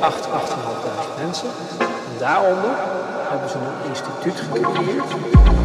8, 8.500 mensen. En daaronder hebben ze een instituut gecreëerd.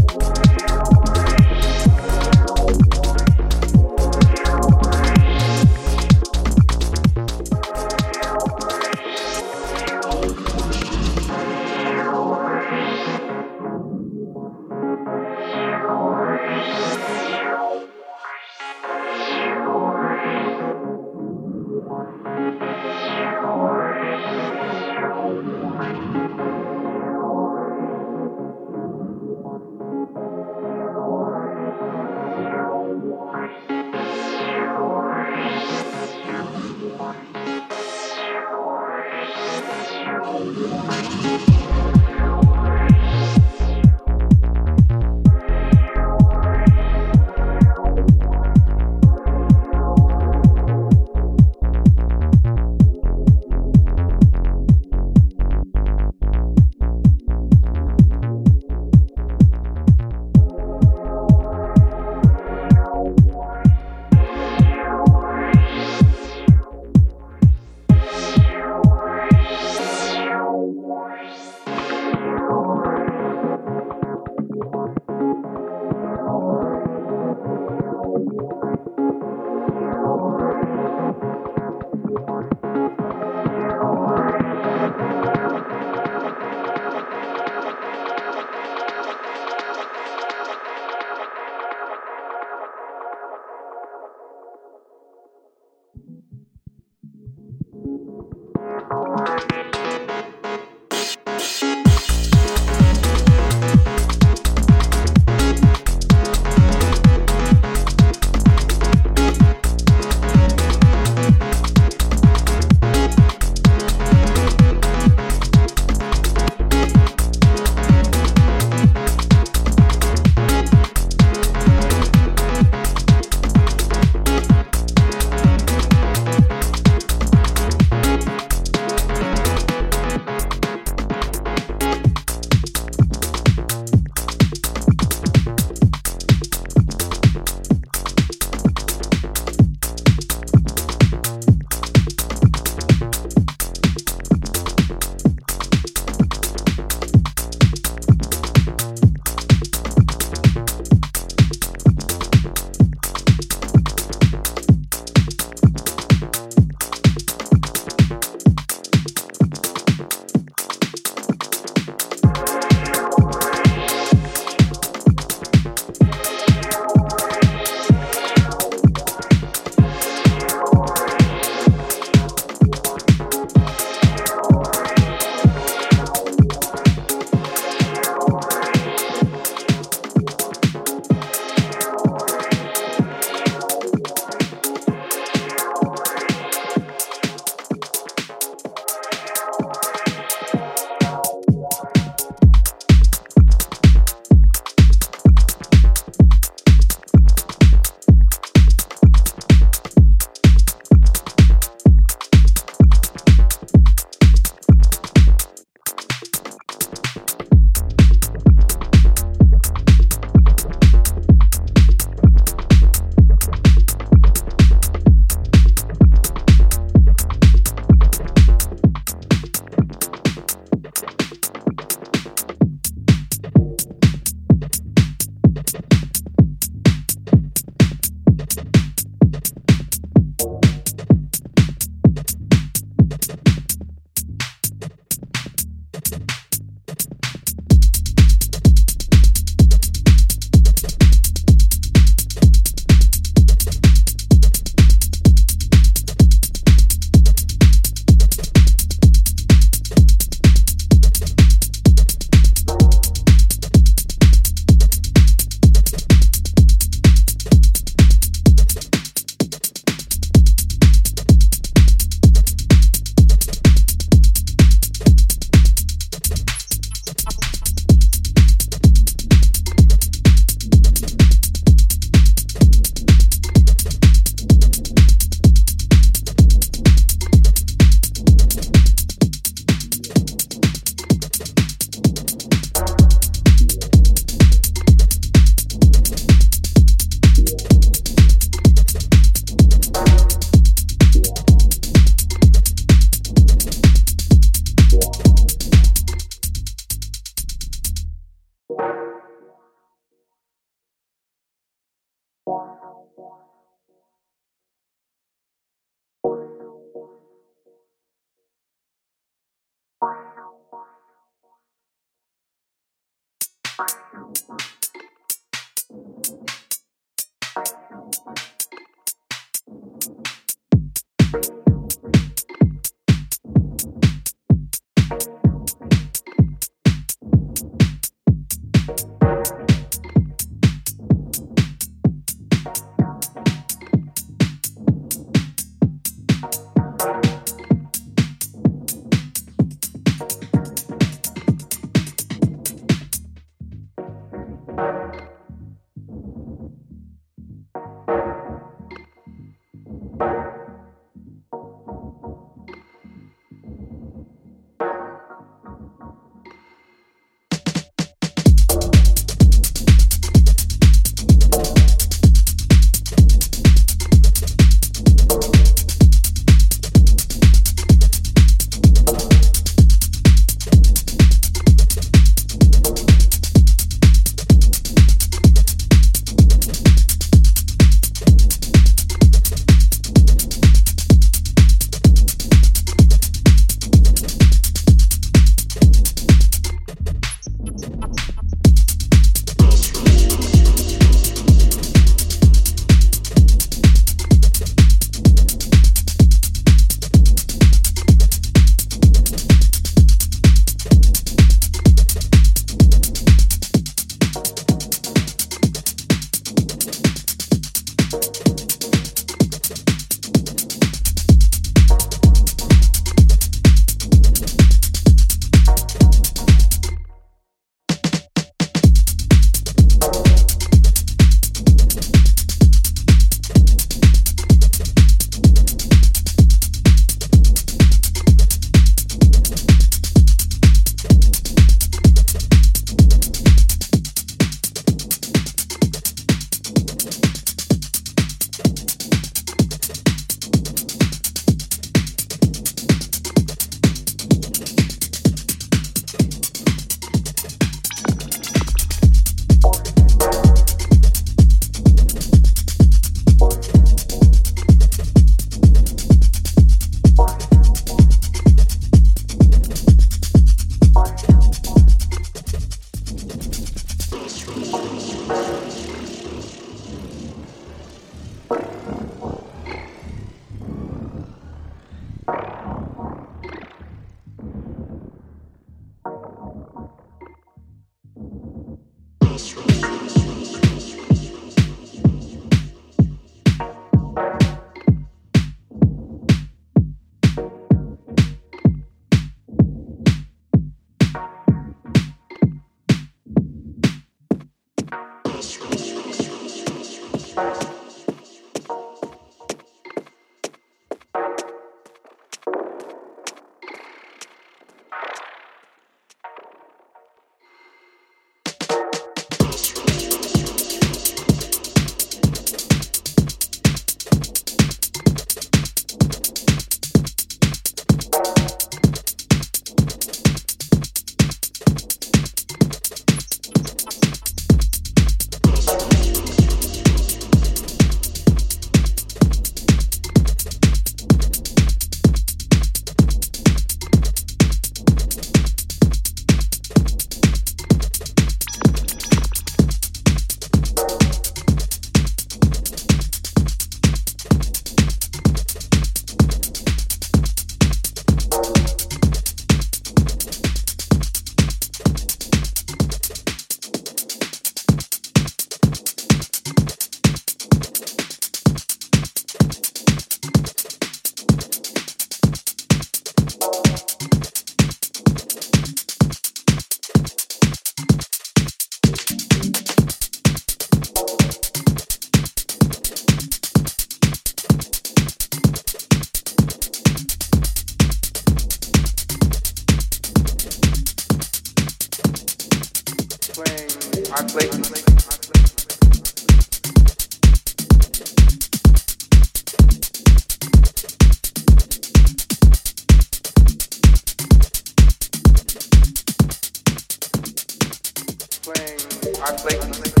I play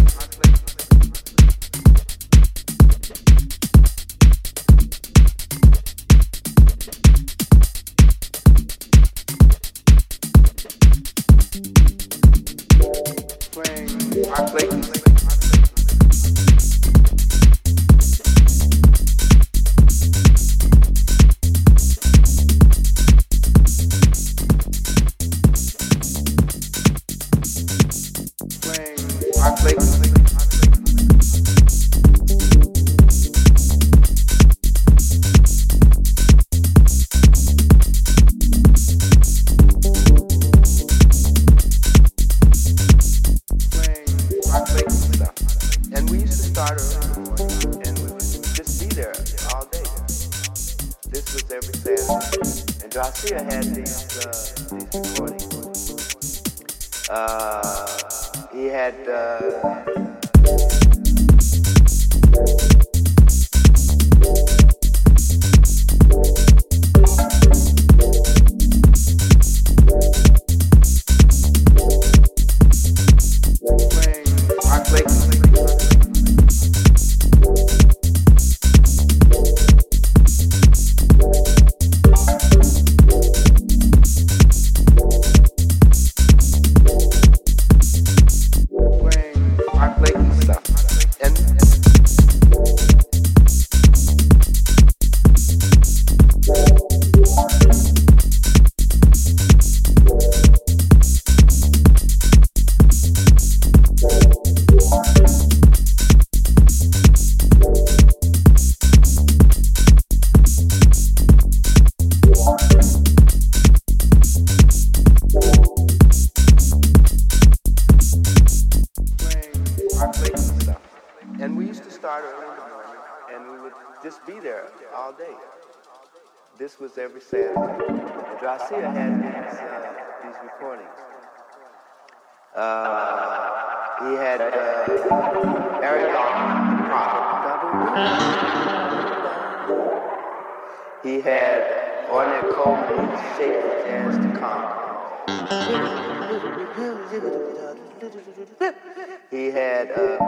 was every Saturday. Dracia had these, uh, these recordings. Uh, he had uh, Eric. He had Ornette Coleman's Shape Jazz to. He had uh.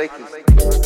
Lakers.